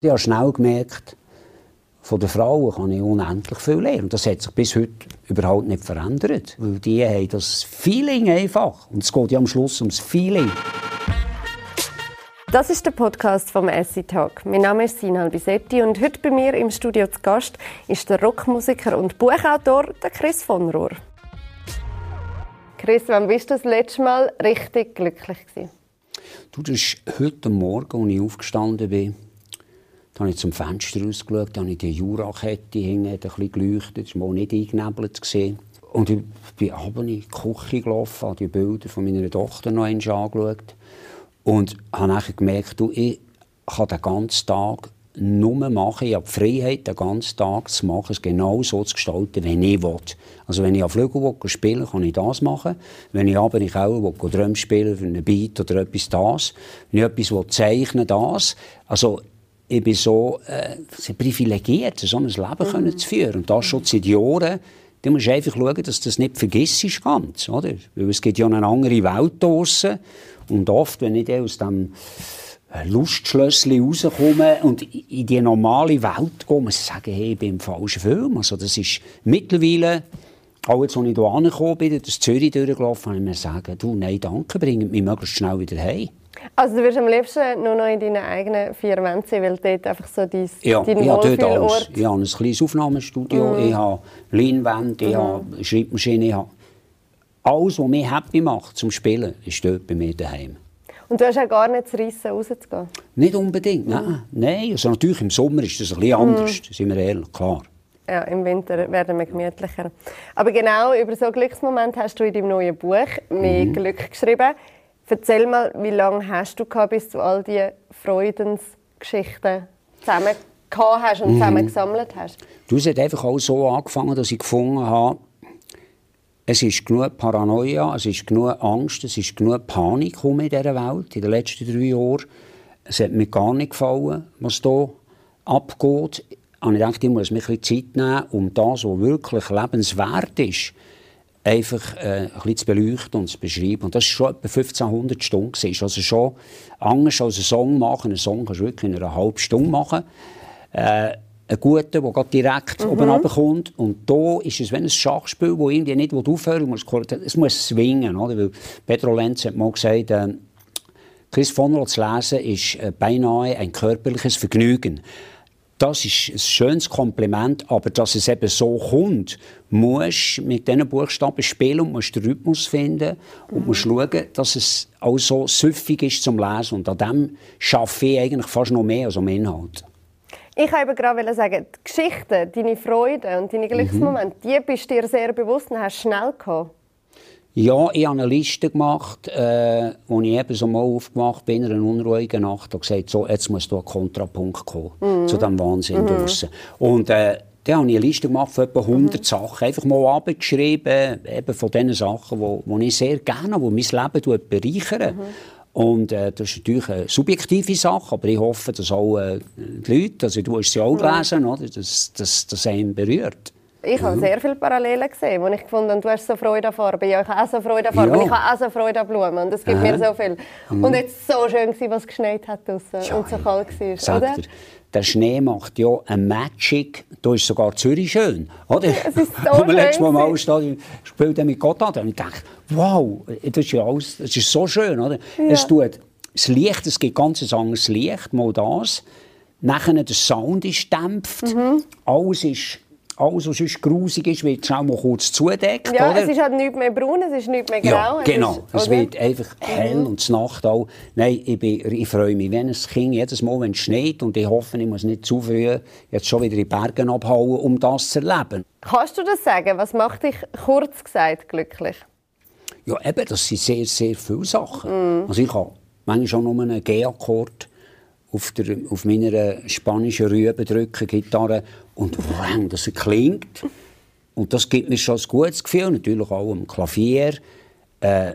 Ich habe schnell gemerkt, von den Frauen kann ich unendlich viel lernen. Und das hat sich bis heute überhaupt nicht verändert. Weil die haben das Feeling einfach. Und es geht ja am Schluss ums Feeling. Das ist der Podcast vom Essi Talk. Mein Name ist Sinan Bisetti und heute bei mir im Studio zu Gast ist der Rockmusiker und Buchautor der Chris von Rohr. Chris, wann bist du das letzte Mal richtig glücklich gewesen? Du, das ist heute Morgen, als ich aufgestanden bin, da habe ich zum Fenster rausgeschaut, da habe ich die Jurakette hinten ein bisschen geleuchtet, war nicht eingenebelt. Gewesen. Und ich bin runter in die Küche gelaufen, habe die Bilder von meiner Tochter noch einmal angeschaut und habe dann gemerkt, du, ich kann den ganzen Tag nur machen. Ich habe die Freiheit, den ganzen Tag zu machen, es genau so zu gestalten, wie ich will. Also wenn ich auf Flügel will, kann ich das machen. Wenn ich aber in Keller will, Drum spielen für einen Beat oder etwas, das. Wenn ich etwas will, das. Also ich bin so äh, privilegiert, so ein Leben mhm. können zu führen. Und das schon seit Jahren. Du musst einfach schauen, dass du das nicht vergisst ganz, oder? Weil es gibt ja eine andere Welt draussen. Und oft, wenn ich aus dem äh, Lustschlössli rauskomme und in die normale Welt muss ich sagen, hey, ich bin im falschen Film. Also das ist mittlerweile, auch jetzt, als ich hier angekommen bin, das Zürich durchgelaufen, habe ich mir gesagt, du, nein, danke, bring mich möglichst schnell wieder heim. Also du wirst am liebsten nur noch in deinen eigenen vier Wänden sein, weil dort einfach so dein, ja, dein ich habe dort alles. Ich habe ein kleines Aufnahmestudio, mm. ich habe Leinwände, ich mm. habe Schreibmaschine, ich habe alles, was mich happy macht zum Spielen, ist dort bei mir daheim. Und du hast auch gar nicht zu reissen, rauszugehen? Nicht unbedingt, nein. nein. Also natürlich im Sommer ist das ein bisschen anders, mm. sind wir ehrlich, klar. Ja, im Winter werden wir gemütlicher. Aber genau über so Glücksmoment hast du in deinem neuen Buch «Mehr mm. Glück» geschrieben. Erzähl mal, wie lange hast du gehabt, bis du all diese Freudensgeschichten zusammen hast und zusammen mhm. gesammelt hast? Du, es hat einfach auch so angefangen, dass ich gefunden habe, es ist genug Paranoia, es ist genug Angst, es ist genug Panik in dieser Welt in den letzten drei Jahren. Es hat mir gar nicht gefallen, was hier abgeht. Und ich dachte, ich muss mir ein bisschen Zeit nehmen, um das, was wirklich lebenswert ist, einfach äh, ein bisschen zu beleuchten und zu beschreiben. Und das war schon etwa 1500 Stunden. Gewesen. Also schon anders als einen Song machen. Einen Song kannst du wirklich in einer halben Stunde machen. Äh, einen guten, der direkt mhm. oben runterkommt. Und da ist es wie ein Schachspiel, das irgendwie nicht aufhören muss. Es muss swingen. Oder? Weil Pedro Lenz hat mal gesagt, äh, Chris von zu lesen ist äh, beinahe ein körperliches Vergnügen das ist ein schönes Kompliment, aber dass es eben so kommt, musst mit diesen Buchstaben spielen und musst den Rhythmus finden und mhm. musst schauen, dass es auch so süffig ist zum Lesen. Und an dem schaffe ich eigentlich fast noch mehr als am Inhalt. Ich wollte gerade sagen, die Geschichten, deine Freude und deine Glücksmomente, mhm. die bist dir sehr bewusst und hast schnell gehabt. Ja, ich habe eine Liste gemacht, äh, wo ich eben so mal aufgewacht bin, in einer unruhigen Nacht, und gesagt, so, jetzt muss da ein Kontrapunkt kommen mhm. zu diesem Wahnsinn mhm. draussen. Und äh, dann habe ich eine Liste gemacht von etwa 100 mhm. Sachen, einfach mal abgeschrieben, eben von den Sachen, die ich sehr gerne, die mein Leben bereichern. Mhm. Und äh, das ist natürlich eine subjektive Sache, aber ich hoffe, dass auch äh, die Leute, also du hast sie auch mhm. gelesen, oder, dass das einen berührt. Ich habe mhm. sehr viele Parallelen gesehen, wo ich gefunden habe, du hast so Freude an Farbe, ja, ich habe auch so Freude an Farbe, ja. ich habe auch so Freude an Blumen und es gibt Aha. mir so viel. Mhm. Und jetzt so schön gewesen, was geschneit hat draussen ja, und so kalt war, Sag oder? Dir, der Schnee macht ja eine Magic, da ist sogar Zürich schön, oder? Es ist so schön. letztes Mal im Ausstadion gespielt mit Gotthard und ich dachte, wow, das ist ja alles, das ist so schön, oder? Ja. Es tut das Licht, es gibt ganz ein anderes Licht, mal das. Nachher der Sound ist dämpft, mhm. alles ist alles, was sonst grusig ist, wird schnell mal kurz zudeckt. Ja, oder? es ist halt nicht mehr braun, es ist nicht mehr grau. Ja, genau. Es, ist, es wird einfach hell mhm. und Nacht auch. Nein, ich, bin, ich freue mich, wenn es Kind jedes Mal, wenn es schneit und ich hoffe, ich muss nicht zu früh jetzt schon wieder in die Berge abhauen, um das zu erleben. Kannst du das sagen? Was macht dich kurz gesagt glücklich? Ja, eben, das sind sehr, sehr viele Sachen. Mm. Also ich habe manchmal auch nur einen G-Akkord auf, der, auf meiner spanischen Rübe drücken, Gitarre, und wow, das klingt. Und das gibt mir schon ein gutes Gefühl, natürlich auch am Klavier. Äh,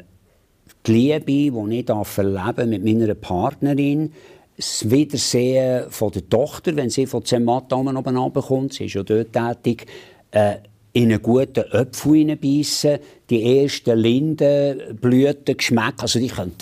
die Liebe, die ich erleben mit meiner Partnerin, das Wiedersehen von der Tochter, wenn sie von Zermatt oben runterkommt, sie ist ja dort tätig, äh, in einen guten Apfel hineinbeissen, die ersten Lindenblüten geschmeckt, also die können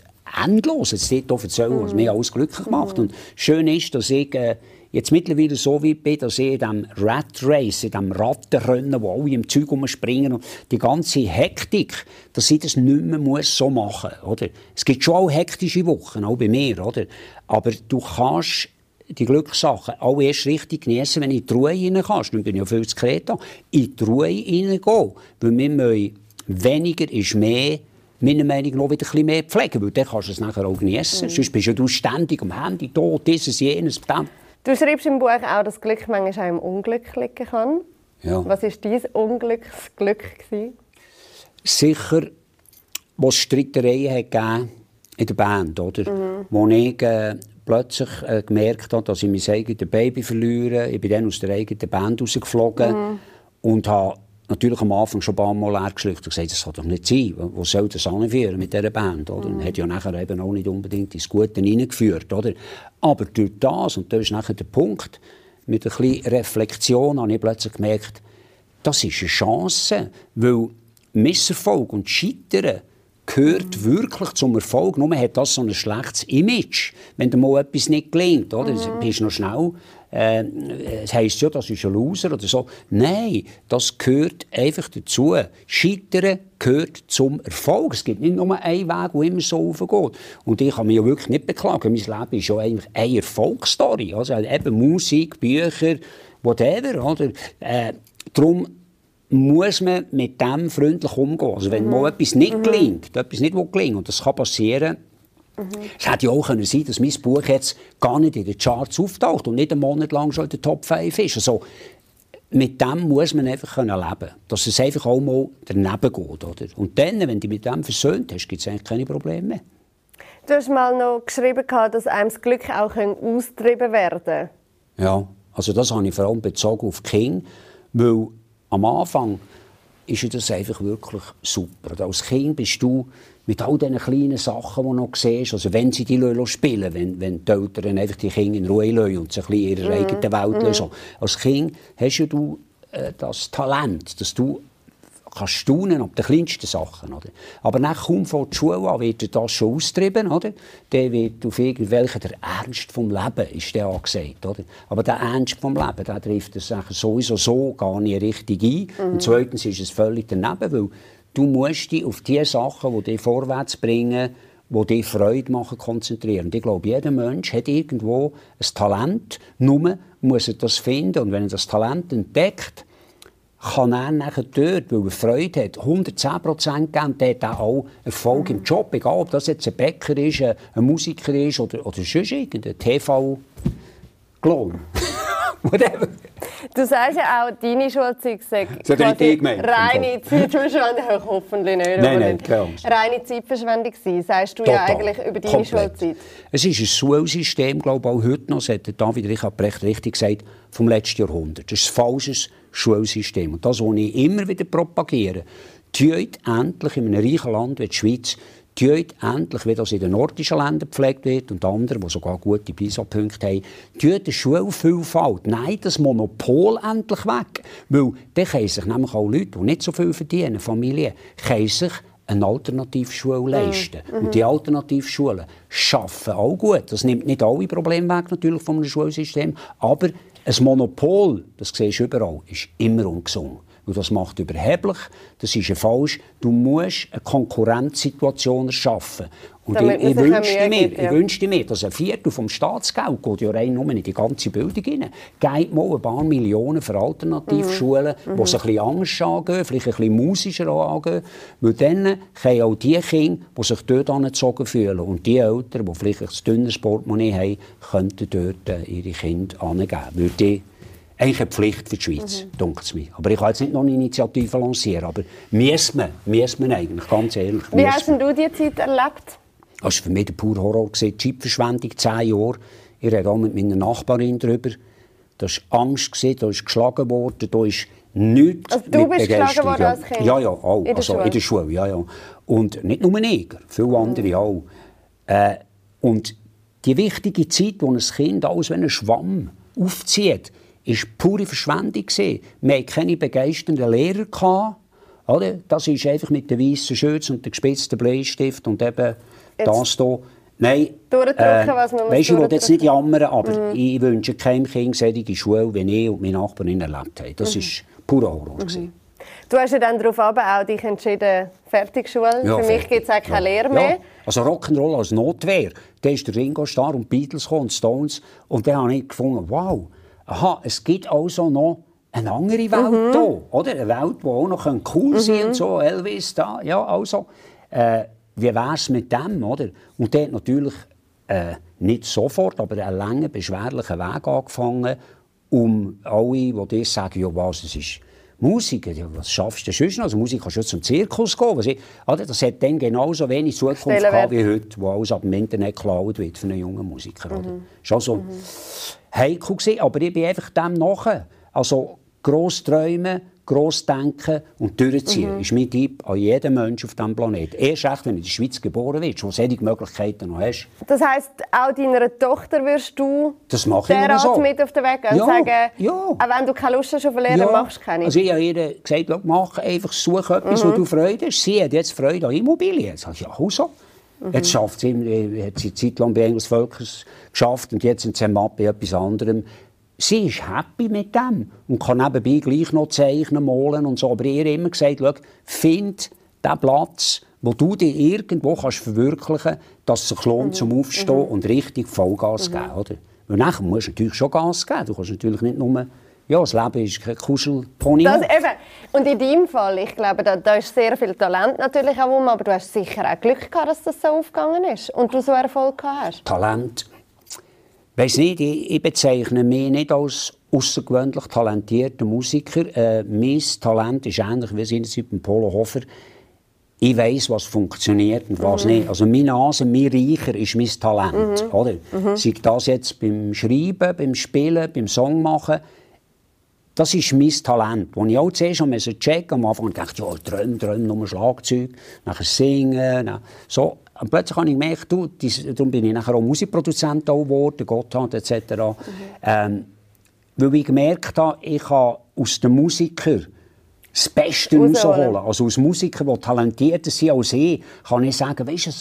endlos jetzt dort erzählen, was mich alles glücklich macht. Und schön ist, dass ich äh, jetzt mittlerweile so wie bin, dass ich in diesem Rat Race, in diesem Rattenrennen, wo alle im Zeug rumspringen und die ganze Hektik, dass ich das nicht mehr muss so machen muss. Es gibt schon auch hektische Wochen, auch bei mir. Oder? Aber du kannst die Glückssachen auch erst richtig genießen, wenn du in die Ruhe rein kannst. Dann bin ich ja viel zu Kreta. In die Ruhe reingehen. Weil wir weniger ist mehr, meiner Meinung nach, wieder ein mehr pflegen. Weil dann kannst du es nachher auch genießen. Mhm. Sonst bist du ständig am Handy, da, dieses, jenes, das. Du schreibst im Buch auch, dass Glück manchmal auch im Unglück liegen kann. Ja. Was war dein Unglücksglück? Sicher, wo es Streitereien hat in der Band, oder? Mhm. Wo ich äh, plötzlich äh, gemerkt habe, dass ich mein eigenes Baby verliere. Ich bin dann aus der eigenen Band rausgeflogen mhm. und habe natürlich am Anfang schon ein paar Mal hergeschluckt und gesagt, das kann doch nicht sein. Wo soll das anführen mit dieser Band? Oder? Mhm. Und hat ja nachher eben auch nicht unbedingt ins Gute hineingeführt. Oder? Aber durch das, und das ist nachher der Punkt, mit ein bisschen Reflexion habe ich plötzlich gemerkt, das ist eine Chance, weil Misserfolg und Scheitern gehört wirklich zum Erfolg. Nur hat das so ein schlechtes Image, wenn dir mal etwas nicht gelingt. Oder? Mhm. bist du noch schnell. Äh, es heisst ja, das ist ein Loser oder so. Nein, das gehört einfach dazu. Scheitern gehört zum Erfolg. Es gibt nicht nur einen Weg, der immer so aufgeht. Und ich kann mich ja wirklich nicht beklagen. Mein Leben ist ja eigentlich eine Erfolgsstory. Also eben Musik, Bücher, whatever. Oder? Äh, darum muss man mit dem freundlich umgehen. Also wenn mhm. mal etwas nicht mhm. gelingt, etwas nicht gelingt, und das kann passieren, mhm. es hätte ja auch können sein dass mein Buch jetzt gar nicht in den Charts auftaucht und nicht einen Monat lang schon in der Top 5 ist. Also, mit dem muss man einfach können leben Dass es einfach auch mal daneben geht. Oder? Und dann, wenn du mit dem versöhnt hast, gibt es eigentlich keine Probleme mehr. Du hast mal noch geschrieben, dass einem das Glück auch austrieben werden kann. Ja, also das habe ich vor allem bezogen auf King, weil am Anfang ist das einfach wirklich super. Als Kind bist du mit all diesen kleinen Sachen, die du noch siehst, also wenn sie die spielen wenn, wenn die Eltern einfach die Kinder in Ruhe lassen und sich in ihrer mhm. eigenen Welt lassen. Mhm. Als Kind hast du äh, das Talent, dass du kannst staunen ab den kleinsten Sachen. Oder? Aber nach kaum vor der Schule an wird das schon austrieben. Oder? Dann wird auf irgendwelchen der Ernst vom Leben ist der angesagt. Oder? Aber der Ernst vom Leben, der trifft das sowieso so gar nicht richtig ein. Mhm. Und zweitens ist es völlig daneben, weil du musst dich auf die Sachen, die dich vorwärts bringen, die dir Freude machen, konzentrieren. Und ich glaube, jeder Mensch hat irgendwo ein Talent, nur muss er das finden. Und wenn er das Talent entdeckt, kann er nachher dort, weil er Freude hat, 110 Prozent geben, der hat auch Erfolg mhm. im Job, egal ob das jetzt ein Bäcker ist, ein Musiker ist oder, oder sonst irgendein TV-Klon. Whatever. Du sagst ja auch, deine Schulzeit sei reine Zeitverschwendung. Hoffentlich nicht. Nein, nein, klar. Reine Zeitverschwendung sein, sagst du Total. ja eigentlich über deine Komplett. Schulzeit. Es ist ein Schulsystem, glaube ich, auch heute noch, das hat David Richard Brecht richtig gesagt, vom letzten Jahrhundert. Das ist ein falsches Schulsystem. Und das, was ich immer wieder propagiere, tut endlich in einem reichen Land wie die Schweiz tut endlich, wie das in den nordischen Ländern gepflegt wird und anderen, die sogar gute PISA-Punkte haben, tut die Schulvielfalt, nein, das Monopol endlich weg. Weil dann können sich nämlich auch Leute, die nicht so viel verdienen, Familien, können sich eine Alternativschule mhm. leisten. Mhm. Und die Alternativschulen schaffen auch gut. Das nimmt nicht alle Probleme weg natürlich vom Schulsystem, aber ein Monopol, das siehst du überall, ist immer ungesund. Und das macht überheblich, das ist ja falsch. Du musst eine Konkurrenzsituation erschaffen. Und ich, ich, wünschte mir, gibt, ja. ich wünschte mir, dass ein Viertel vom Staatsgeld geht ja rein nur in die ganze Bildung rein. Geht mal ein paar Millionen für Alternativschulen, mhm. die es ein bisschen anders angehen, vielleicht ein bisschen musischer angehen. Weil dann können auch die Kinder, die sich dort angezogen fühlen und die Eltern, die vielleicht ein dünnes Portemonnaie haben, könnten dort äh, ihre Kinder angeben. Weil die eigentlich eine Pflicht für die Schweiz, mhm. es mir. Aber ich kann jetzt nicht noch eine Initiative lancieren, aber müssen wir, müssen wir eigentlich, ganz ehrlich. Wie hast du die Zeit erlebt? Das war für mich der pure Horror. Die Chipverschwendung, zehn Jahre. Ich rede auch mit meiner Nachbarin darüber. Da war Angst, da ist geschlagen worden, da ist nichts also du bist geschlagen worden als Kind? Ja, ja, auch. In der, also, Schule? in der Schule? Ja, ja. Und nicht nur Neger, viele andere mhm. auch. Äh, und die wichtige Zeit, wo ein Kind alles wie ein Schwamm aufzieht, war pure Verschwendung. Wir hatten keine begeisternden Lehrer. Oder? Das ist einfach mit den weißen Schürzen und dem gespitzten Bleistift und eben Jetzt. das hier. Nein. Äh, was man Weißt ich will jetzt nicht jammern, aber mhm. ich wünsche keinem Kind solche Schule, wie ich und meine Nachbarin erlebt haben. Das war mhm. pure Horror. Mhm. Du hast ja dann darauf auch dich entschieden, Fertigschule. Ja, Für mich gibt es auch keine ja. Lehre mehr. Ja. Also Rock'n'Roll als Notwehr. Dann ist der Ringo Starr und Beatles und Stones. Und dann habe ich gefunden, wow, aha, es gibt also noch eine andere Welt mhm. hier, oder? Eine Welt, die auch noch cool sein mhm. und so, Elvis da, ja, also. Äh, wie wäre es mit dem, oder? Und der hat natürlich äh, nicht sofort, aber einen langen, beschwerlichen Weg angefangen, um alle, die das sagen, ja was, es ist Musik, ja, was schaffst du sonst noch? Also Musik kannst du zum Zirkus gehen. Was ich, oder? Das hat dann genauso wenig Zukunft gehabt wie heute, wo alles ab dem Internet geklaut wird für einen jungen Musiker. Mhm. Oder? War also mhm. heikel, gewesen, aber ich bin einfach dem nachher. Also gross träumen, gross denken und durchziehen, mhm. ist mein Tipp an jeden Menschen auf diesem Planeten. Erst recht, wenn du in der Schweiz geboren wirst, wo solche Möglichkeiten noch hast. Das heisst, auch deiner Tochter wirst du das mache ich so. mit auf den Weg gehen ja, und sagen, ja. auch wenn du keine Lust hast auf Lernen, ja. machst du keine. Also ich habe ihr gesagt, mach einfach, suche etwas, mhm. wo du Freude hast. Sie hat jetzt Freude an Immobilien. Sage ich, ja, auch so. Mhm. Jetzt schafft sie, äh, hat sie Zeit lang bei Engels Völkers geschafft und jetzt sind sie bei etwas anderem sie ist happy mit dem und kann nebenbei gleich noch zeichnen, malen und so. Aber ihr immer gesagt, schau, find den Platz, wo du dich irgendwo kannst verwirklichen kannst, dass es sich lohnt mhm. zum Aufstehen mhm. und richtig Vollgas mhm. geben. Oder? Weil nachher musst du natürlich schon Gas geben. Du kannst natürlich nicht nur... Ja, das Leben ist kein Kuschelpony. Das eben. Und in deinem Fall, ich glaube, da, da ist sehr viel Talent natürlich auch rum, aber du hast sicher auch Glück gehabt, dass das so aufgegangen ist und du so Erfolg gehabt hast. Talent weiß nicht, ich, ich bezeichne mich nicht als außergewöhnlich talentierter Musiker. Äh, mein Talent ist ähnlich wie seinerzeit beim Polo Hofer. Ich weiß, was funktioniert und was mhm. nicht. Also mein Nase, mein Reicher ist mein Talent. Mhm. Oder? Mhm. Sei das jetzt beim Schreiben, beim Spielen, beim Songmachen. Das ist mein Talent. Als ich auch zuerst am checken am Anfang dachte ich, ja, träum, träum, nur Schlagzeug, nachher singen. So. Und plötzlich habe ich gemerkt, du, darum bin ich nachher auch Musikproduzent geworden, Gotthard etc. Mhm. Ähm, weil ich gemerkt habe, ich kann aus den Musikern das Beste rausholen. Also aus Musikern, die talentierter sind als ich, kann ich sagen, weißt du,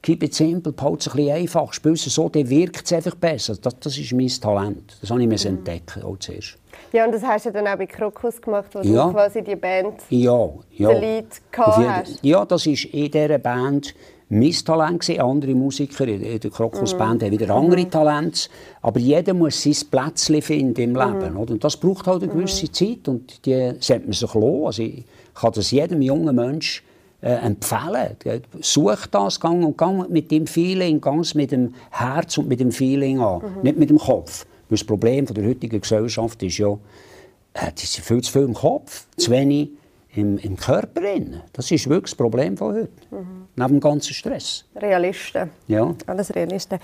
keep it simple, behalte es ein bisschen einfach, spiel es so, dann wirkt es einfach besser. Das, das ist mein Talent. Das habe ich mir mhm. entdecken, auch zuerst. Ja, und das hast du dann auch bei Krokus gemacht, wo ja. du quasi die Band, ja, ja. den Lied gehabt hast. Ja, das ist in dieser Band mein Talent gewesen. Andere Musiker in der Krokusband mm. haben wieder andere mhm. Talente. Aber jeder muss sein Plätzchen finden im Leben. Mm. Und das braucht halt eine gewisse mm. Zeit und die sollte man sich lassen. Also ich kann das jedem jungen Menschen äh, empfehlen. Such das, gang und gang mit dem Feeling, ganz mit dem Herz und mit dem Feeling an, -hmm. nicht mit dem Kopf. Weil das Problem der heutigen Gesellschaft ist ja, äh, das ist viel zu viel im Kopf, zu wenig im, im Körper. Drin. Das ist wirklich das Problem von heute. Mhm. Neben dem ganzen Stress. Realisten. Ja. Alles Realisten.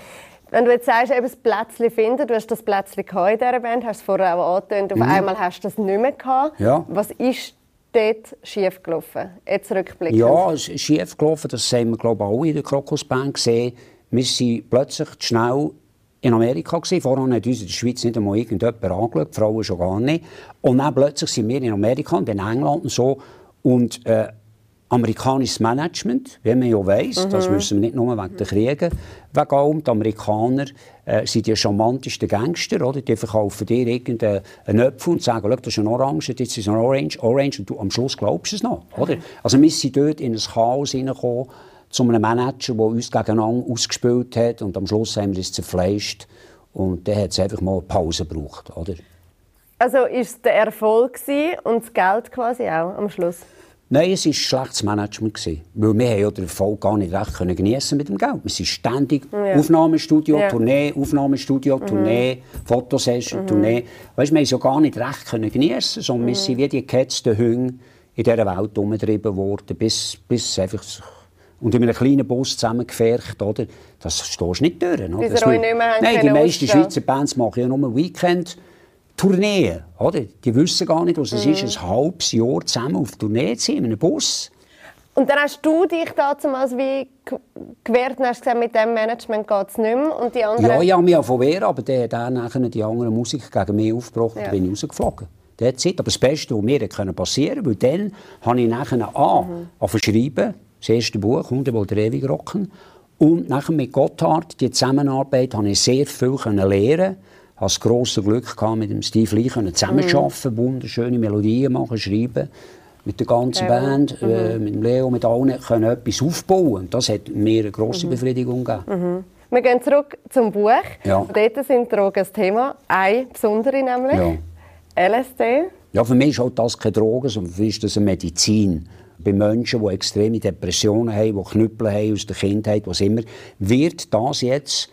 Wenn du jetzt sagst, eben das Plätzchen finden, du hast das Plätzchen in dieser Band, hast es vorher auch angetönt, auf mhm. einmal hast du das nicht mehr gehabt. Ja. Was ist dort schief gelaufen? Jetzt rückblickend. Ja, es ist schief gelaufen, das haben wir glaube ich alle in der Krokusband gesehen. Wir sind plötzlich schnell in Amerika. Gewesen. Vorher hat uns in der Schweiz nicht einmal irgendjemand angeschaut, die Frauen schon gar nicht. Und dann plötzlich sind wir in Amerika und in England und so. Und äh, amerikanisches Management, wie man ja weiss, mhm. das wissen wir nicht nur wegen der Kriege, wegen allem, die Amerikaner äh, sind die charmantesten Gangster, oder? die verkaufen dir irgendeinen Apfel und sagen, das ist ein Orange, das ist ein Orange, Orange, und du am Schluss glaubst es noch. Oder? Also wir sind dort in ein Chaos hineingekommen, zu einem Manager, der uns gegeneinander ausgespielt hat und am Schluss haben wir es zerfleischt und dann hat es einfach mal eine Pause gebraucht, oder? Also war es der Erfolg und das Geld quasi auch am Schluss? Nein, es war schlechtes Management. Gewesen, weil wir ja den Erfolg gar nicht recht können geniessen mit dem Geld. Wir sind ständig ja. Aufnahmestudio, ja. Tournee, Aufnahmestudio, mhm. Tournee, Fotosession, mhm. Tournee. Weißt, wir haben es ja gar nicht recht können geniessen, sondern mhm. wir sind wie die gehetzten Hunde in dieser Welt umgetrieben worden, bis, bis einfach und in einem kleinen Bus zusammengefärcht, oder? Das stehst du nicht durch. Oder? Das nicht mehr Nein, die meisten Schweizer Bands machen ja nur Weekend. Tourneen, oder? Die wissen gar nicht, was es mhm. ist, ein halbes Jahr zusammen auf Tournee zu sein, in einem Bus. Und dann hast du dich damals wie gewehrt und hast gesagt, mit dem Management geht es nicht mehr. Und die anderen... Ja, ich habe mich auch verwehrt, aber der hat dann nachher die andere Musik gegen mich aufgebracht ja. und bin ich rausgeflogen. That's it. Aber das Beste, was mir passieren konnte, weil dann habe ich nachher an, mhm. schreiben, das erste Buch, «Hunde wollen ewig rocken». Und nachher mit Gotthard, die Zusammenarbeit, habe ich sehr viel lernen. Ich hatte das grosse Glück, gehabt, mit dem Steve Lee zusammenzuarbeiten, mhm. wunderschöne Melodien machen, schreiben. Mit der ganzen ja. Band, mhm. äh, mit Leo, mit allen, können etwas aufbauen. Das hat mir eine grosse mhm. Befriedigung gegeben. Mhm. Wir gehen zurück zum Buch. Ja. Dort sind Drogen das Thema. Eine besondere nämlich. Ja. LSD. Ja, für mich ist auch das keine Droge, sondern für mich ist das eine Medizin bei Menschen, die extreme Depressionen haben, die Knüppel haben aus der Kindheit, was immer, wird das jetzt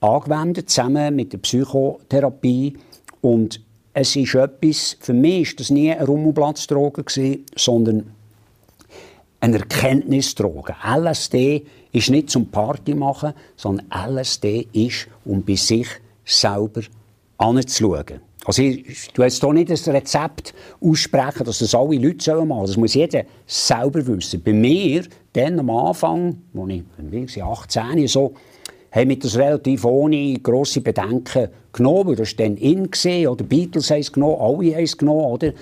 angewendet, zusammen mit der Psychotherapie. Und es ist etwas, für mich war das nie eine Rummelplatzdroge, sondern eine Erkenntnisdroge. LSD ist nicht zum Party machen, sondern LSD ist, um bei sich selber anzuschauen. Also ich, du hast hier nicht ein Rezept aussprechen, dass das alle Leute machen sollen. Das muss jeder selber wissen. Bei mir, dann am Anfang, als ich 18 so, haben wir das relativ ohne grosse Bedenken genommen. Das war dann in, oder Beatles haben es genommen, alle haben es genommen. Oder?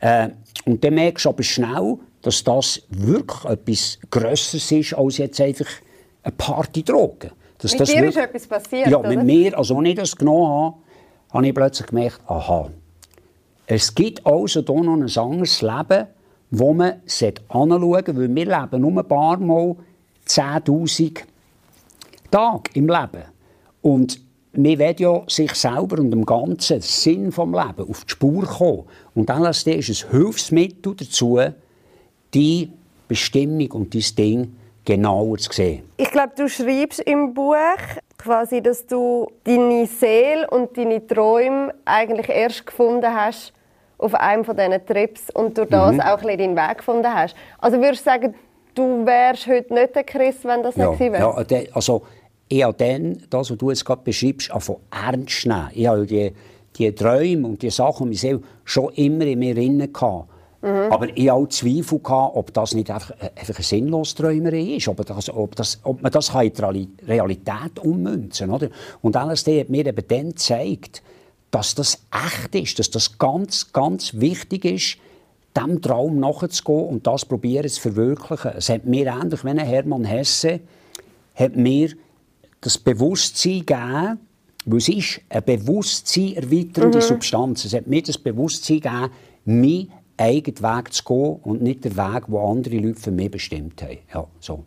Äh, und dann merkst du aber schnell, dass das wirklich etwas Grösseres ist, als jetzt einfach eine Partydroge. Dass mit das dir wirklich, ist etwas passiert, Ja, mit oder? mir, also als ich das genommen habe, habe ich plötzlich gemerkt, aha, es gibt also hier noch ein anderes Leben, wo man anschauen sollte, weil wir leben nur ein paar Mal 10'000 Tage im Leben. Und wir wollen ja sich selber und dem ganzen Sinn des Lebens auf die Spur kommen. Und LSD ist ein Hilfsmittel dazu, die Bestimmung und dein Ding genauer zu sehen. Ich glaube, du schreibst im Buch, quasi, dass du deine Seele und deine Träume eigentlich erst gefunden hast auf einem von diesen Trips und durch das mhm. auch ein deinen Weg gefunden hast. Also würdest du sagen, du wärst heute nicht der Chris, wenn das ja, nicht gewesen wäre? Ja, also habe dann, das, was du jetzt gerade beschreibst, von ernst nehmen. Ich habe die, die Träume und die Sachen, die ich schon immer in mir drin hatte. Mhm. Aber ich hatte auch Zweifel, gehabt, ob das nicht einfach, äh, einfach eine sinnlose Träumerei ist, ob, das, ob, das, ob man das in die Realität ummünzen kann. Und LSD hat mir eben dann gezeigt, dass das echt ist, dass das ganz, ganz wichtig ist, diesem Traum nachzugehen und das probieren zu verwirklichen. Es hat mir ähnlich wie Hermann Hesse hat mir das Bewusstsein gegeben, weil es ist eine Bewusstsein erweiternde mhm. Substanz. Es hat mir das Bewusstsein gegeben, mich eigenen Weg zu gehen und nicht den Weg, den andere Leute für mich bestimmt haben. Ja, so.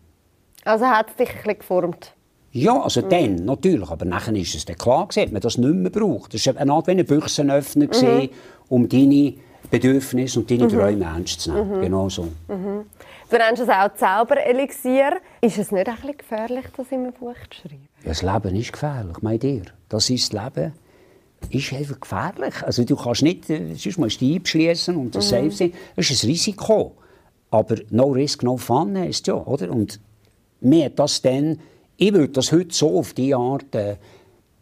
Also hat es dich ein bisschen geformt? Ja, also mhm. dann natürlich. Aber nachher ist es dann klar, dass man das nicht mehr braucht. Das war eine Art wie ein Büchsenöffner, mhm. um deine Bedürfnisse und deine mhm. Träume ernst zu nehmen. Mhm. Genau so. Mhm. Du nennst es auch Zauberelixier. Ist es nicht ein bisschen gefährlich, das in einem Buch zu schreiben? Ja, das Leben ist gefährlich, mein dir. Das ist das Leben ist einfach gefährlich. Also du kannst nicht, äh, sonst musst du einschließen und das mhm. safe sein. Das ist ein Risiko. Aber no risk, no fun heisst ja, oder? Und mir das dann, ich würde das heute so auf diese Art äh,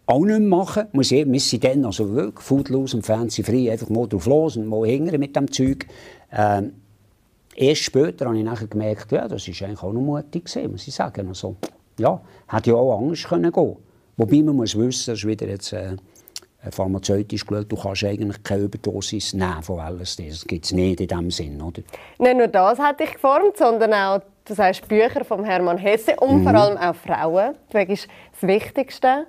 auch nicht mehr machen. Muss ich, wir sind dann also wirklich foodlos und fancy frei, einfach mal drauf los und mal hingern mit dem Zeug. Ähm, erst später habe ich nachher gemerkt, ja, das war eigentlich auch noch mutig gewesen, muss ich sagen. Also, ja, hätte ja auch anders können gehen. Wobei man muss wissen, das ist wieder jetzt... Äh, pharmazeutisch geschaut, du kannst eigentlich keine Überdosis nehmen von LSD. Das gibt es nicht in diesem Sinn, oder? Nicht nur das hat dich geformt, sondern auch, du sagst, Bücher von Hermann Hesse und mhm. vor allem auch Frauen. Das ist das Wichtigste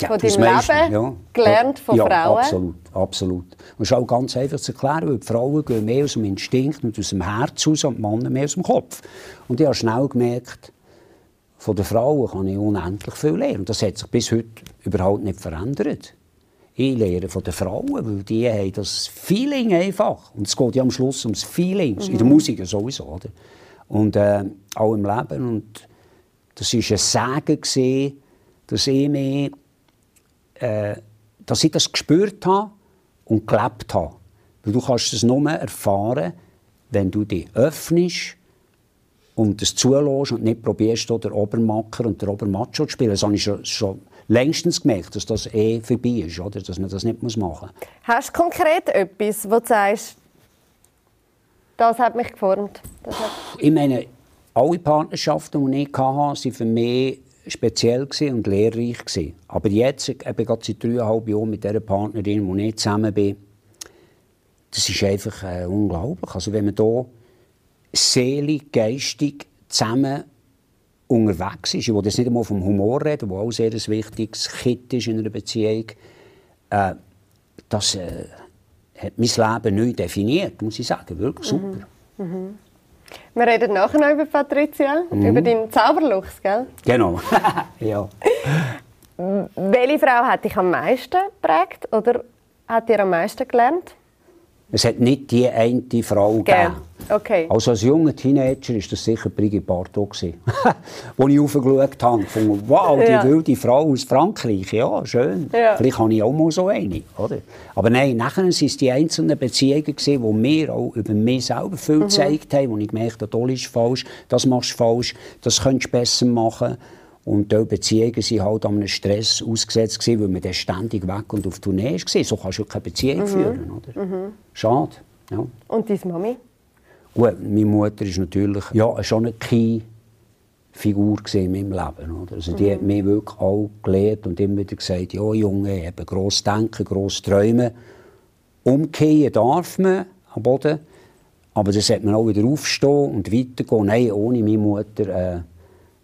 ja, von deinem Leben ja. gelernt von ja, Frauen. absolut, absolut. Und es ist auch ganz einfach zu erklären, weil die Frauen gehen mehr aus dem Instinkt und aus dem Herz aus und die Männer mehr aus dem Kopf. Und ich habe schnell gemerkt, von den Frauen kann ich unendlich viel lernen. Und das hat sich bis heute überhaupt nicht verändert einlehren von den Frauen, weil die haben das Feeling einfach. Und es geht ja am Schluss ums Feeling, mhm. in der mhm. Musik sowieso. Oder? Und äh, auch im Leben. Und das war ein Sagen, gewesen, dass ich mich, äh, dass ich das gespürt habe und gelebt habe. Weil du kannst es nur erfahren, wenn du dich öffnest und es zulässt und nicht probierst, der Obermacker und der Obermacho zu spielen. Das habe ich schon, schon längstens gemerkt, dass das eh vorbei ist, oder? dass man das nicht machen muss. Hast du konkret etwas, wo du sagst, das hat mich geformt? Hat... Ich meine, alle Partnerschaften, die ich hatte, waren für mich speziell und lehrreich. Aber jetzt, eben gerade seit dreieinhalb Jahren mit dieser Partnerin, wo ich zusammen bin, das ist einfach äh, unglaublich. Also wenn man hier seelisch, geistig zusammen unterwegs ist, ich will jetzt nicht einmal vom Humor reden, der auch sehr ein wichtiges Kit ist in einer Beziehung, äh, das äh, hat mein Leben neu definiert, muss ich sagen. Wirklich super. Mhm. Mhm. Wir reden nachher noch über Patricia, mhm. über deinen Zauberluchs, gell? Genau, ja. Welche Frau hat dich am meisten geprägt oder hat dir am meisten gelernt? Es hat nicht die eine Frau gegeben. Okay. Also als junger Teenager war das sicher Brigitte Bardot, wo ich aufgeschaut habe fand, wow, die ja. wilde Frau aus Frankreich, ja, schön. Ja. Vielleicht habe ich auch mal so eine. Oder? Aber nein, nachher waren es die einzelnen Beziehungen, die mir auch über mich selber viel mhm. gezeigt haben, wo ich gemerkt habe, das ist falsch, das machst du falsch, das könntest du besser machen. Und diese Beziehungen waren halt einem Stress ausgesetzt, weil man dann ständig weg und auf Tournee war. So kannst du keine Beziehung mhm. führen. Oder? Mhm. Schade. Ja. Und deine Mami? Gut, meine Mutter ist natürlich ja, schon eine Key-Figur in meinem Leben. Oder? Also die mhm. hat mir wirklich auch gelehrt und immer wieder gesagt, ja Junge, eben gross denken, gross träumen. Umkehren darf man am Boden, aber dann sollte man auch wieder aufstehen und weitergehen. Nein, ohne meine Mutter... Äh,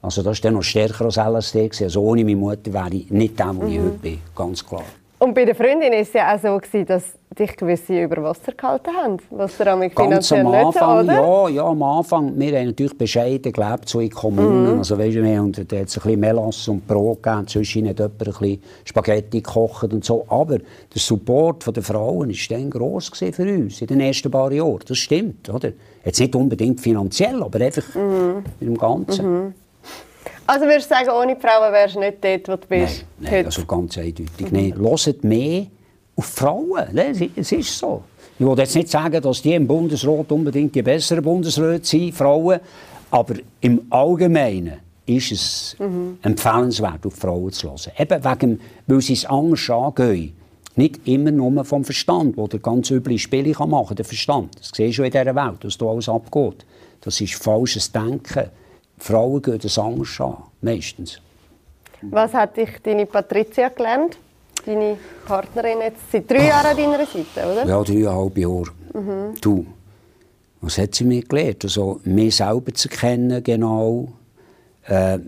also das war dann noch stärker als LSD. Also ohne meine Mutter wäre ich nicht der, wo ich mhm. heute bin, ganz klar. Und bei der Freundin war es ja auch so, dass dich gewisse über Wasser gehalten haben, was der damit finanziell am Anfang, nicht? Ja, ja, am Anfang. Wir haben natürlich bescheiden gelebt, so in Kommunen. Mhm. Also weißt du, wir haben da ein bisschen Melas und Brot gegeben, zwischen hat jemand ein bisschen Spaghetti gekocht und so. Aber der Support der Frauen war dann gross für uns in den ersten paar Jahren. Das stimmt, oder? Jetzt nicht unbedingt finanziell, aber einfach mhm. mit dem Ganzen. Mhm. Also würdest du sagen, ohne Frauen wärst du nicht dort, wo du bist? Nein, nein also ganz eindeutig mhm. nicht. Hört mehr auf Frauen. Es ist so. Ich will jetzt nicht sagen, dass die im Bundesrat unbedingt die besseren Bundesräte sind, Frauen. Aber im Allgemeinen ist es mhm. empfehlenswert, auf Frauen zu hören. Eben wegen, weil sie es anders angehen. Nicht immer nur vom Verstand, wo der ganz üble Spiele machen kann, der Verstand. Das siehst du in dieser Welt, was da alles abgeht. Das ist falsches Denken. Frauen gehen das anders an, meistens. Was hat dich deine Patricia gelernt? Deine Partnerin jetzt seit drei Jahren an deiner Seite, oder? Ja, dreieinhalb Jahre. Mhm. Du, was hat sie mir gelernt? Also, mich selber zu kennen, genau. Äh,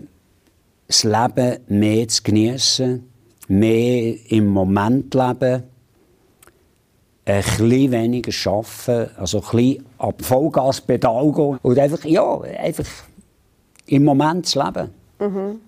das Leben mehr zu genießen, mehr im Moment leben, ein bisschen weniger arbeiten, also ein bisschen ab Vollgaspedal gehen und einfach, ja, einfach im Moment zu leben. Mhm.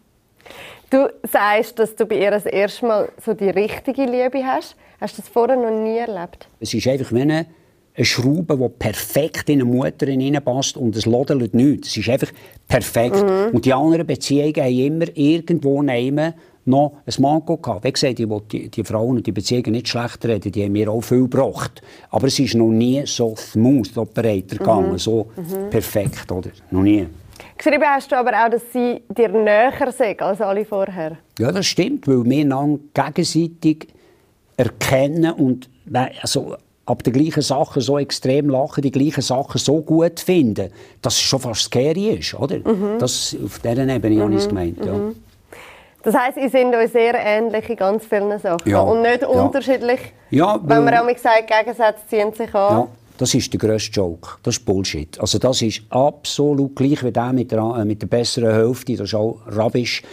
Du sagst, dass du bei ihr das erste Mal so die richtige Liebe hast. Hast du das vorher noch nie erlebt? Es ist einfach wie eine, eine Schraube, die perfekt in eine Mutter hineinpasst und es lodert nichts. Es ist einfach perfekt. Mhm. Und die anderen Beziehungen haben immer irgendwo nehmen noch ein Manko gehabt. Wie gesagt, ich die, die Frauen und die Beziehungen nicht schlecht reden, die haben mir auch viel gebracht. Aber es ist noch nie so smooth operator gegangen, mhm. so mhm. perfekt, oder? Noch nie. Geschrieben hast du aber auch, dass sie dir näher sind als alle vorher. Ja, das stimmt, weil wir dann gegenseitig erkennen und also, ab den gleichen Sachen so extrem lachen, die gleichen Sachen so gut finden, dass es schon fast scary ist, oder? Mhm. Das, auf dieser Ebene mhm. habe ich es gemeint, ja. Mhm. Das heisst, ihr sind euch sehr ähnlich in ganz vielen Sachen ja. und nicht ja. unterschiedlich. Ja, weil, wenn man auch gesagt Gegensätze ziehen sich an. Das ist der grösste Joke. Das ist Bullshit. Also das ist absolut gleich wie der mit der, äh, mit der besseren Hälfte. Das ist auch Rabisch.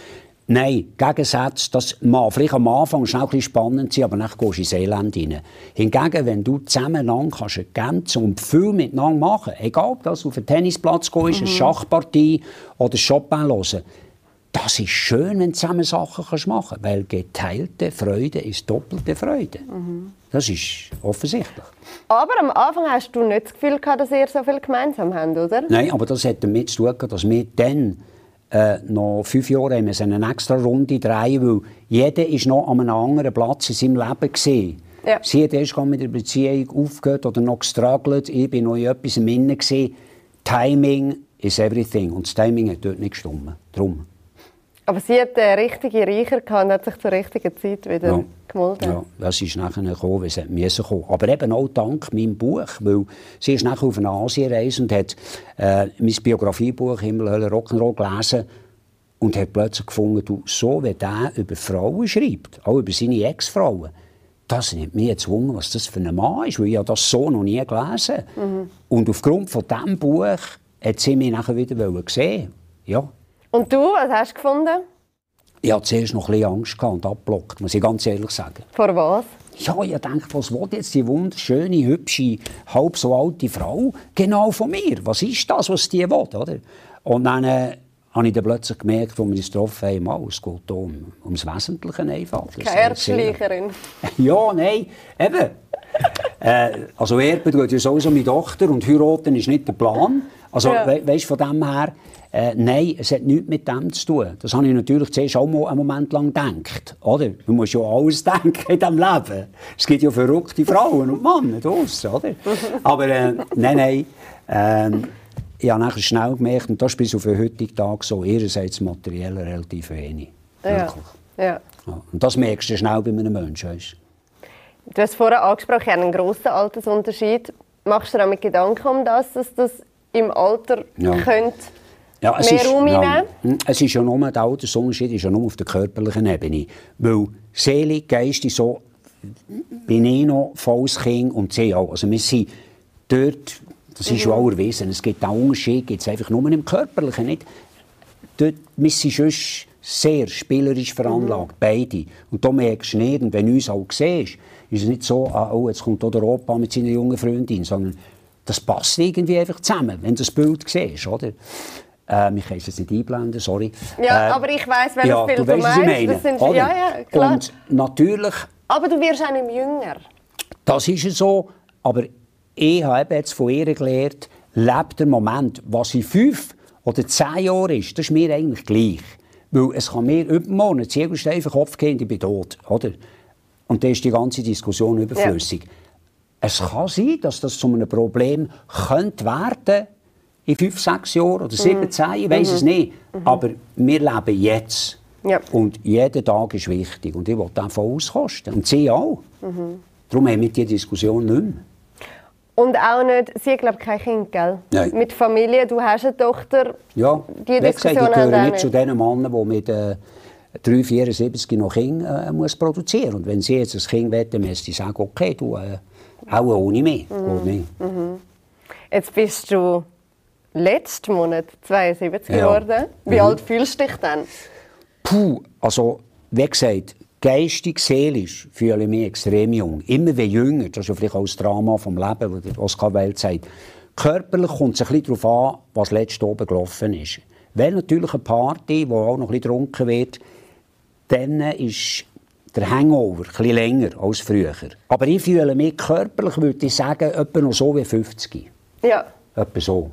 Nein, Gegensätze, das mag vielleicht am Anfang schnell ein bisschen spannend sein, aber dann gehst du ins Elend rein. Hingegen, wenn du zusammen kannst ergänzen und viel miteinander machen, egal ob das auf einen Tennisplatz gehst, mhm. eine Schachpartie oder Chopin hören, das ist schön, wenn du zusammen Sachen kannst machen kannst, weil geteilte Freude ist doppelte Freude. Mhm. Das ist offensichtlich. Aber am Anfang hast du nicht das Gefühl gehabt, dass ihr so viel gemeinsam habt, oder? Nein, aber das hat damit zu tun, dass wir dann äh, noch fünf Jahre haben wir eine extra Runde drehen, weil jeder ist noch an einem anderen Platz in seinem Leben gesehen. Ja. Sie hat erst mit der Beziehung aufgehört oder noch gestruggelt. Ich war noch in etwas im Innen. Timing is everything. Und das Timing hat dort nicht gestimmt. Darum. Aber sie hat den richtigen Reicher gehabt und hat sich zur richtigen Zeit wieder ja. gemolden. Ja, das ist nachher gekommen, wie es müssen kommen. Aber eben auch dank meinem Buch, weil sie ist nachher auf eine Asienreise und hat äh, mein Biografiebuch «Himmel, Hölle, Rock'n'Roll» gelesen und hat plötzlich gefunden, du, so wie der über Frauen schreibt, auch über seine Ex-Frauen, das nimmt mich jetzt Wunder, was das für ein Mann ist, weil ich das so noch nie gelesen mhm. Und aufgrund von diesem Buch hat sie mich nachher wieder sehen Ja. Und du, was hast du gefunden? Ich hatte zuerst noch ein bisschen Angst und abblockt, muss ich ganz ehrlich sagen. Vor was? Ja, ich dachte, was will jetzt die wunderschöne, hübsche, halb so alte Frau genau von mir? Was ist das, was die will, oder? Und dann äh, habe ich dann plötzlich gemerkt, als wir uns getroffen haben, mal, es geht um, ums Wesentliche einfach. Keine Erbschleicherin. ja, nein, eben. äh, also erben tut ja sowieso meine Tochter und heiraten ist nicht der Plan. Also ja. we weißt, von dem her, äh, nein, es hat nichts mit dem zu tun. Das habe ich natürlich zuerst auch mal einen Moment lang gedacht. Oder? Man muss ja alles denken in diesem Leben. Es gibt ja verrückte Frauen und Männer draussen, oder? Aber äh, nein, nein. Ähm, ich habe nachher schnell gemerkt, und das ist bis auf den heutigen Tag so, ihrerseits materiell relativ wenig. Ja. Ja. ja. Und das merkst du schnell bei einem Menschen. Weißt? Du hast vorhin angesprochen, einen grossen Altersunterschied. Machst du dir damit Gedanken um das, dass das im Alter ja. könnte ja, es mehr ist, Raum ja, hm, Es ist ja nur, der Altersunterschied ist ja nur auf der körperlichen Ebene. Weil Seele, Geist, so bin ich noch volles Kind und sie auch. Also wir sind dort, das ist mhm. ja auch erwiesen, es gibt auch Unterschied, gibt es einfach nur im Körperlichen, nicht? Dort, wir sind sonst sehr spielerisch veranlagt, mhm. beide. Und da merkst du nicht, und wenn du uns auch siehst, ist es nicht so, ah, oh, jetzt kommt der Opa mit seiner jungen Freundin, sondern das passt irgendwie einfach zusammen, wenn du das Bild siehst, oder? Ähm, ich kann es nicht einblenden, sorry. Ja, äh, aber ich weiss, welches ja, Bild du, weißt, du meinst. Sind, ja, ja, klar. Und natürlich... Aber du wirst auch nicht jünger. Das ist so, aber ich habe jetzt von ihr gelernt, lebt der Moment, was in fünf oder zehn Jahren ist, das ist mir eigentlich gleich. Weil es kann mir übermorgen ein Ziegelstein auf den Kopf gehen, ich bin tot, oder? Und dann ist die ganze Diskussion überflüssig. Ja. Es kann sein, dass das zu einem Problem könnte werden in fünf, sechs Jahren oder sieben, mhm. zehn, ich weiß mhm. es nicht. Mhm. Aber wir leben jetzt. Ja. Und jeder Tag ist wichtig. Und ich will einfach auskosten. Und sie auch. Mhm. Darum haben wir diese Diskussion nicht mehr. Und auch nicht, sie glaube kein Kind, gell? Nein. Mit Familie, du hast eine Tochter. Ja, die Diskussion gesagt, ich gehöre nicht, zu den Männern, die mit äh, 3, 74 noch Kinder äh, muss produzieren Und wenn sie jetzt ein Kind wollen, dann müsste ich sagen, okay, du, äh, auch ohne mich. Mhm. Mhm. Jetzt bist du letzten Monat 72 ja. geworden. Wie mhm. alt fühlst du dich dann? Puh, also wie gesagt, geistig, seelisch fühle ich mich extrem jung. Immer wie jünger, das ist ja vielleicht auch das Drama vom Leben, das Oscar Welt sagt. Körperlich kommt es ein bisschen darauf an, was letzte oben gelaufen ist. Wenn natürlich eine Party, wo auch noch ein bisschen getrunken wird, dann ist der Hangover ein bisschen länger als früher. Aber ich fühle mich körperlich, würde ich sagen, etwa noch so wie 50. Ja. Etwa so.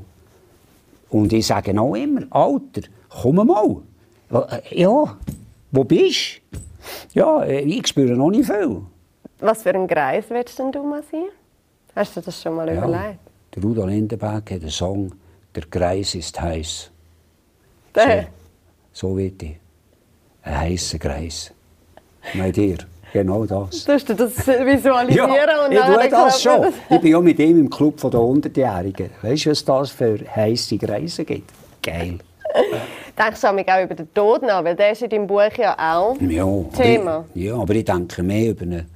Und ich sage auch immer, Alter, komm mal. Äh, ja, wo bist du? Ja, äh, ich spüre noch nicht viel. Was für ein Greis willst denn du mal sein? Hast du das schon mal ja, überlegt? Der Rudolf Lindenberg hat einen Song, «Der Greis ist heiß». So, so wird ich. Ein heißer Greis. Bei dir. Genau das. Du das visualisieren ja, und dann ich das schon. Ich bin ja mit ihm im Club der 100-Jährigen. Weißt du, was das für heisse Reisen gibt? Geil. Denkst du auch über den Tod nach? Weil der ist in deinem Buch ja auch ja, Thema. Ich, ja, aber ich denke mehr über eine,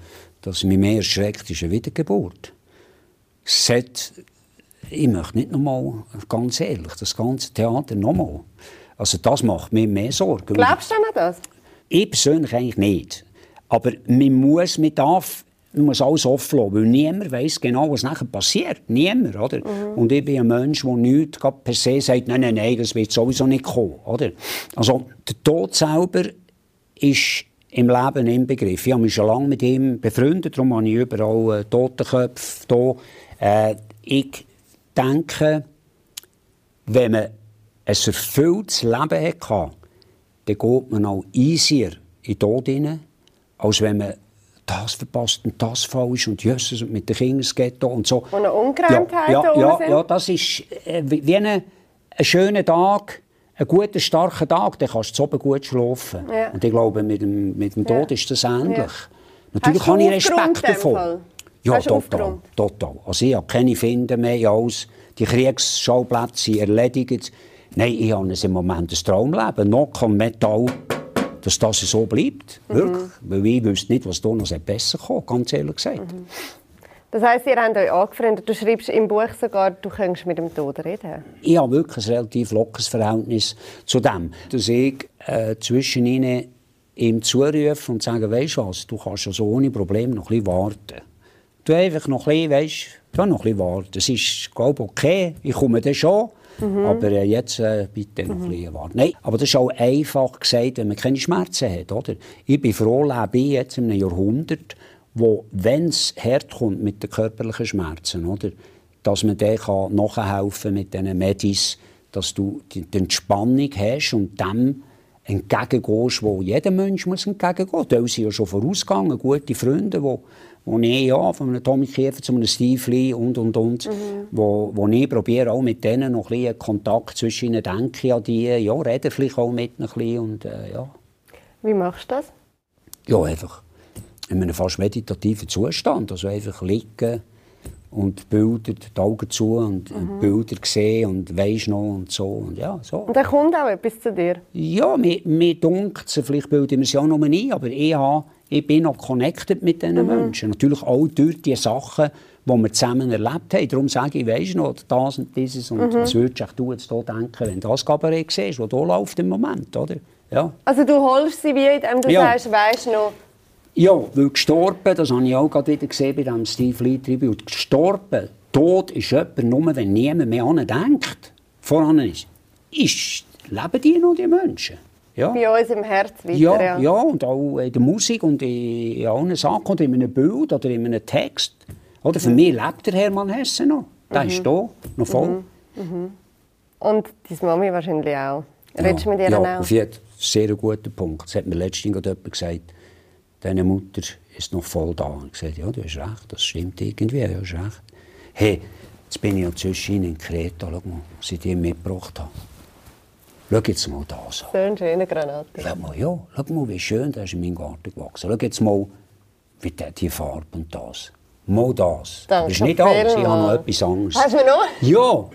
dass mich mehr erschreckt, ist eine Wiedergeburt. Hat, ich möchte nicht nochmal, ganz ehrlich, das ganze Theater nochmal. Also das macht mir mehr Sorgen. Glaubst du an das? Ich persönlich eigentlich nicht. Aber man muss, man darf, man muss alles offen lassen, weil niemand weiß genau, was nachher passiert. Niemand, oder? Mhm. Und ich bin ein Mensch, der nichts per se sagt, nein, nein, nein, das wird sowieso nicht kommen, oder? Also, der Tod selber ist im Leben im Begriff. Ich habe mich schon lange mit ihm befreundet, darum habe ich überall äh, Totenköpfe hier. Äh, ich denke, wenn man ein erfülltes Leben hatte, dann geht man auch easier in den Tod hinein als wenn man das verpasst und das falsch und Jesus und mit den Kindern geht und so. Und eine Ungereimtheit ja, ja, ja, ja, das ist äh, wie ein, ein schöner Tag, ein guter, starker Tag, dann kannst du oben gut schlafen. Ja. Und ich glaube, mit dem, mit dem Tod ja. ist das ähnlich. Ja. Natürlich habe ich Respekt davon. Ja, total, total. Also ich habe keine Finden mehr, alles. Die Kriegsschauplätze sind erledigt. Nein, ich habe im Moment ein Traumleben. Noch kann Metall dass das so bleibt. Mhm. Wirklich. Weil ich wüsste nicht, was da noch besser kommt, ganz ehrlich gesagt. Mhm. Das heisst, ihr habt euch angefreundet. Du schreibst im Buch sogar, du könntest mit dem Tod reden. Ich habe wirklich ein relativ lockeres Verhältnis zu dem. Dass ich äh, zwischen ihnen ihm zurufe und sage, weißt du was, du kannst also ohne Probleme noch ein bisschen warten. Du einfach noch ein bisschen, weißt, du noch ein bisschen warten. Es ist, glaube ich, okay, ich komme dann schon. Mhm. Aber äh, jetzt äh, bitte noch mhm. ein bisschen warten. Nein, aber das ist auch einfach gesagt, wenn man keine Schmerzen hat. Oder? Ich bin froh, lebe ich jetzt in einem Jahrhundert, wo, wenn es herkommt mit den körperlichen Schmerzen, oder, dass man dem kann nachhelfen mit diesen Medis, dass du die, Entspannung hast und dem entgegengehst, wo jeder Mensch muss entgegengehen muss. Die sind ja schon vorausgegangen, gute Freunde, wo, wo ich ja, von einem Tommy Kiefer zu einem Steve Lee und, und, und, mhm. wo, wo ich probiere auch mit denen noch ein bisschen Kontakt zwischen ihnen, denke an die, ja, rede vielleicht auch mit ihnen ein bisschen und, äh, ja. Wie machst du das? Ja, einfach in einem fast meditativen Zustand. Also einfach liegen und Bilder, die Augen zu und mhm. Bilder sehen und weisst noch und so. Und, ja, so. und dann kommt auch etwas zu dir? Ja, mir, mir dunkt vielleicht bilden wir es ja noch nie, aber ich, habe, ich bin noch connected mit diesen mhm. Menschen. Natürlich auch durch die Sachen, die wir zusammen erlebt haben. Darum sage ich, weisst noch, das und dieses und mhm. was würdest du jetzt hier denken, wenn du das Kabarett siehst, das hier läuft im Moment, oder? Ja. Also du holst sie wie, indem du ja. sagst, weisst noch, ja, weil gestorben, das habe ich auch gerade wieder gesehen bei diesem Steve Lee Tribute, gestorben, tot ist jemand nur, wenn niemand mehr an denkt, voran ist, ist, leben die noch, die Menschen. Ja. Bei uns im Herz weiter, ja, ja. Ja, und auch in der Musik und in allen Sachen und in einem Bild oder in einem Text. Oder für mhm. mich lebt der Hermann Hesse noch. Der mhm. ist da, noch voll. Mhm. Mhm. Und deine Mami wahrscheinlich auch. Redest du mit ihr ja, auch? Ja, auf jeden. Sehr guter Punkt. Das hat mir letztens jemand gesagt deine Mutter ist noch voll da. Und ich sagte, ja, du hast recht, das stimmt irgendwie, du hast recht. Hey, jetzt bin ich ja zwischen in Kreta, schau mal, was ich dir mitgebracht habe. Schau jetzt mal das an. So eine schöne Granate. Schau mal, ja, schau mal, wie schön das ist in meinem Garten gewachsen. Schau jetzt mal, wie die, die Farbe und das. Mal das. Danke das ist nicht alles, ich habe noch etwas anderes. Hast du noch? Ja.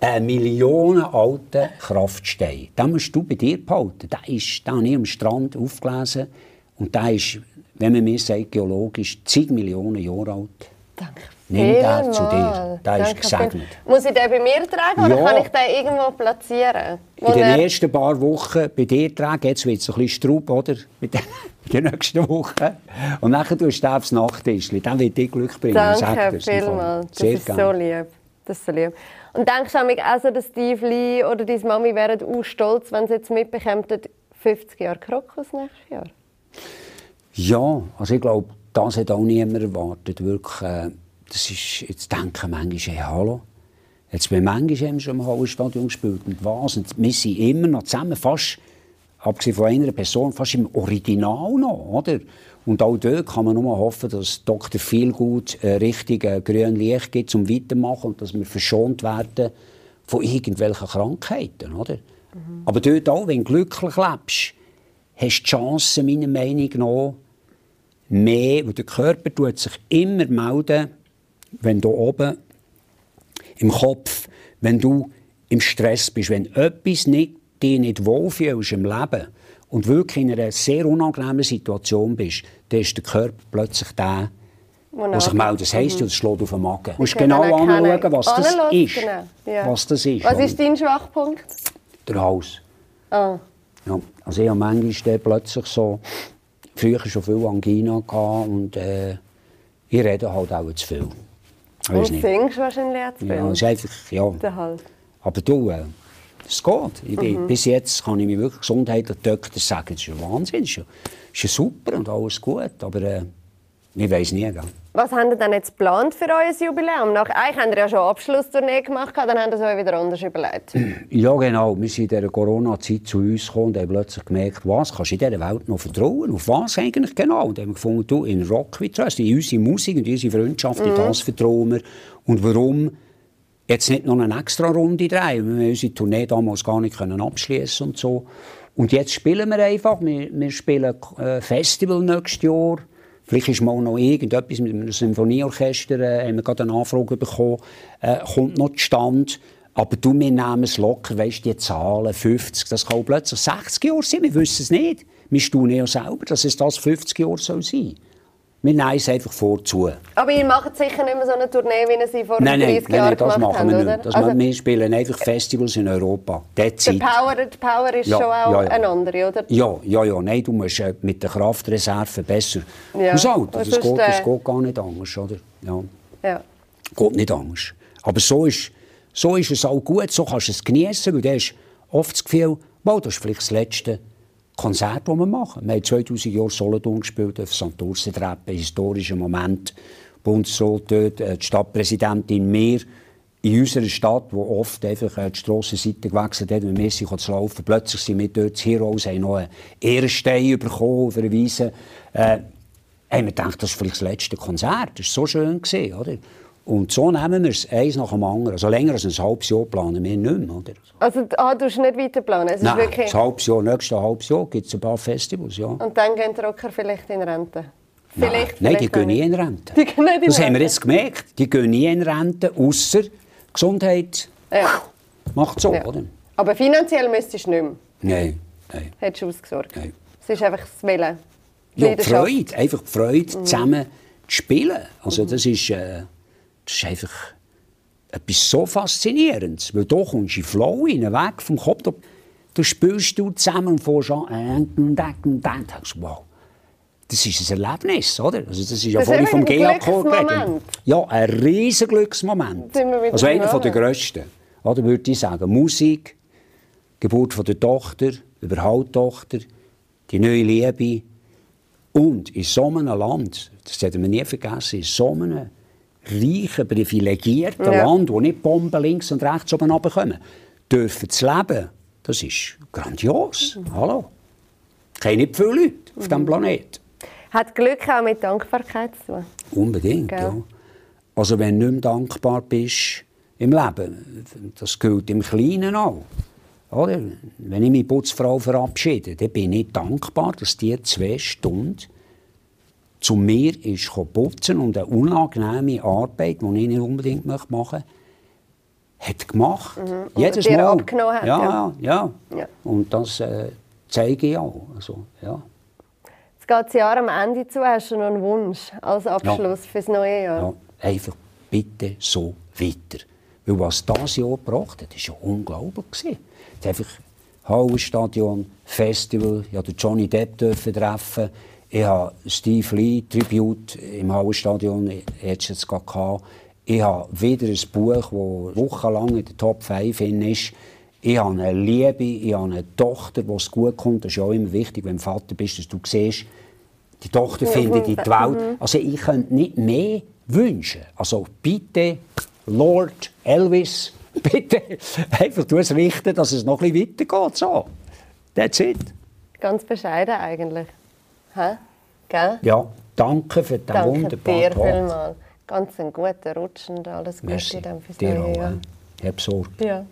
Ein Millionen alter Kraftstein. Den musst du bei dir behalten. Den, ist, den habe ich am Strand aufgelesen. Und der ist wenn man mir sagt, geologisch, zig Millionen Jahre alt. Danke. Nimm den zu dir. Der ist gesegnet. Muss ich den bei mir tragen ja. oder kann ich den irgendwo platzieren? In den ersten paar Wochen bei dir tragen, jetzt wird es ein bisschen Straub, oder? Mit den nächsten Wochen. Und dann tust du den aufs Nachttischchen. Dann wird dir Glück bringen. Danke vielmals. Das Sehr ist gern. so lieb. Das ist so lieb. Und denkst du auch so, dass Steve Lee oder deine Mami wären auch stolz, wenn sie jetzt mitbekommen, 50 Jahre Krokus nächstes Jahr? Ja, also ich glaube, das hat auch niemand erwartet. Wirklich, äh, das ist, jetzt denken manchmal, hey, hallo, jetzt wir manchmal haben schon im Hallenstadion gespielt und was, und wir sind immer noch zusammen, fast, abgesehen von einer Person, fast im Original noch, oder? Und auch dort kann man nur hoffen, dass Dr. Feelgood äh, richtig äh, grün Licht gibt, um weiterzumachen und dass wir verschont werden von irgendwelchen Krankheiten, oder? Mhm. Aber dort auch, wenn du glücklich lebst, hast du die Chance, meiner Meinung nach, mehr, weil der Körper tut sich immer melden, wenn du oben im Kopf, wenn du im Stress bist, wenn etwas nicht, dich nicht wohlfühlst im Leben und wirklich in einer sehr unangenehmen Situation bist, dann ist der Körper plötzlich der, der sich meldet. Das heisst, mhm. das schlägt auf den Magen. Du musst genau anschauen, was das ist. Genau. Was das ist. Was ist dein Schwachpunkt? Der Hals. Oh. Ja, also ich habe manchmal plötzlich so früher schon viel Angina und äh, ich rede halt auch zu viel. Und singst wahrscheinlich viel? Ja, ist einfach, ja. Aber du, äh, es geht. Ich bin, mhm. Bis jetzt kann ich mir wirklich gesundheitlich Doktor sagen, das ist ein Wahnsinn, das ist, ja, ist ja super und alles gut, aber äh, ich weiß nie. Gell? Was habt ihr denn jetzt geplant für euer Jubiläum? Nach, eigentlich habt ihr ja schon eine Abschlusstournee gemacht, dann habt ihr es euch wieder anders überlegt. Ja, genau. Wir sind in dieser Corona-Zeit zu uns gekommen und haben plötzlich gemerkt, was kannst du in dieser Welt noch vertrauen? Auf was eigentlich genau? Und haben wir gefunden, du, in Rock wie Trust, in unsere Musik und unsere Freundschaft, mhm. in das vertrauen wir. Und warum jetzt nicht noch eine extra Runde drehen? Wir unsere Tournee damals gar nicht abschließen und so. Und jetzt spielen wir einfach. Wir, wir spielen äh, Festival nächstes Jahr. Vielleicht ist mal noch irgendetwas mit einem Symphonieorchester, äh, haben wir gerade eine Anfrage bekommen, äh, kommt noch zustande. Aber du, wir nehmen es locker, weißt die Zahlen, 50, das kann plötzlich 60 Jahre sein, wir wissen es nicht. Wir staunen ja selber, dass es das 50 Jahre soll sein Wir nehmen es einfach vorzu. Aber ihr macht sicher nicht mehr so eine Tournee, wie ihr sie vor Nein, 30 nein, Jahren nein, das machen wir habt, nicht. Das Also, wir spielen einfach Festivals in Europa. That's der. Power, der Power ist Ja, schon auch ja, ja. eine andere, oder? Ja, ja, ja. Nein, du musst äh, mit der Kraftreserve besser Ja. haushalten. Das, sonst, geht, das geht gar nicht anders, oder? Ja. Ja. Geht nicht anders. Aber so ist, so ist es auch gut, so kannst du es genießen, weil du hast oft das Gefühl, wow, das ist vielleicht das letzte Konzert, das wir machen. Wir haben 2000 Jahre Solothurn gespielt, auf St. Treppe, historischer Moment. Bundesrat dort, äh, die Stadtpräsidentin, wir in unserer Stadt, wo oft einfach äh, die Strassenseite gewechselt hat, wenn sich zu laufen, plötzlich sind wir dort die Heroes, haben noch einen Ehrenstein bekommen auf einer Wiese. Äh, haben wir gedacht, das ist vielleicht das letzte Konzert. Das war so schön, gewesen, oder? Und so nehmen wir es eins nach dem anderen. Also länger als ein halbes Jahr planen wir nicht mehr, oder? Also ah, du hast nicht weiter planen. Es ist Nein, wirklich... ein halbes Jahr, nächstes halbes Jahr gibt es ein paar Festivals, ja. Und dann gehen die Rocker vielleicht in Rente. Vielleicht, Nein, die vielleicht gehen auch nie in Rente. Die gehen nicht in das haben wir Rente. jetzt gemerkt. Die gehen nie in Rente, außer Gesundheit Ja. macht so, Ja. oder? Aber finanziell müsstest du nicht mehr. Nein, nein. Hättest du ausgesorgt. Nein. Es ist einfach das Willen. Die Ja, die. Freude, einfach die Freude, Mhm. zusammen zu spielen. Also das ist, äh, das ist einfach etwas so Faszinierendes, weil da kommst du in Flow rein, weg vom Kopf. Da, da spielst du zusammen und fährst an äh, und und dann denkst wow, das ist ein Erlebnis, oder? Also das ist ja Das vorhin vom GAK geredet. Ja, ein riesen Glücksmoment. Also einer beim der grössten. Oder würde ich sagen, Musik, Geburt von der Tochter, Überhalttochter, die neue Liebe. Und in so einem Land, das werden wir nie vergessen, in so einem reichen, privilegierten Ja. Land, wo nicht Bomben links und rechts oben runterkommen, dürfen zu leben, das ist grandios. Hallo. Kennen nicht viele Leute auf diesem Planeten. Hat Glück auch mit Dankbarkeit zu tun. Unbedingt, Gell? ja. Also wenn du nicht mehr dankbar bist im Leben, das gilt im Kleinen auch. Oder? Wenn ich meine Putzfrau verabschiede, dann bin ich dankbar, dass die zwei Stunden zu mir ist putzen und eine unangenehme Arbeit, die ich nicht unbedingt machen möchte, hat gemacht. und Jedes Mal. abgenommen hat, ja, ja. ja, ja. Ja. Und das äh, zeige ich auch. Also, ja. Jetzt geht das Jahr am Ende zu. Hast du noch einen Wunsch als Abschluss fürs neue Jahr? Ja, einfach bitte so weiter. Weil was das Jahr gebracht hat, war ja unglaublich. gewesen. Es einfach Hallenstadion, Festival, durfte Johnny Depp dürfen treffen. Ich habe Steve Lee Tribute im Hallenstadion, jetzt jetzt gerade. Ich habe wieder ein Buch, das wochenlang in der Top 5 hin ist. Ich habe eine Liebe, ich habe eine Tochter, die es gut kommt. Das ist auch immer wichtig, wenn du Vater bist, dass du siehst, die Tochter findet in die Welt. Also ich könnte nicht mehr wünschen. Also bitte, Lord Elvis, bitte einfach du es richten, dass es noch ein bisschen weitergeht. So. That's it. Ganz bescheiden eigentlich. Hä? Gell? Ja, danke für den Danke wunderbaren dir Talk. vielmals. Ganz einen guten Rutsch und alles Gute Merci. dann fürs Dir neue. Jahr. Hab Sorge. Ja.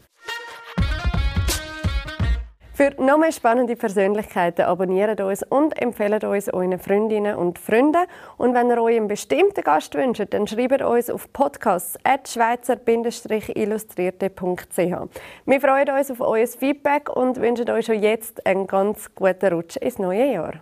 Für noch mehr spannende Persönlichkeiten abonniert uns und empfehlt uns euren Freundinnen und Freunden. Und wenn ihr euch einen bestimmten Gast wünscht, dann schreibt uns auf podcasts.schweizer-illustrierte.ch. Wir freuen uns auf euer Feedback und wünschen euch schon jetzt einen ganz guten Rutsch ins neue Jahr.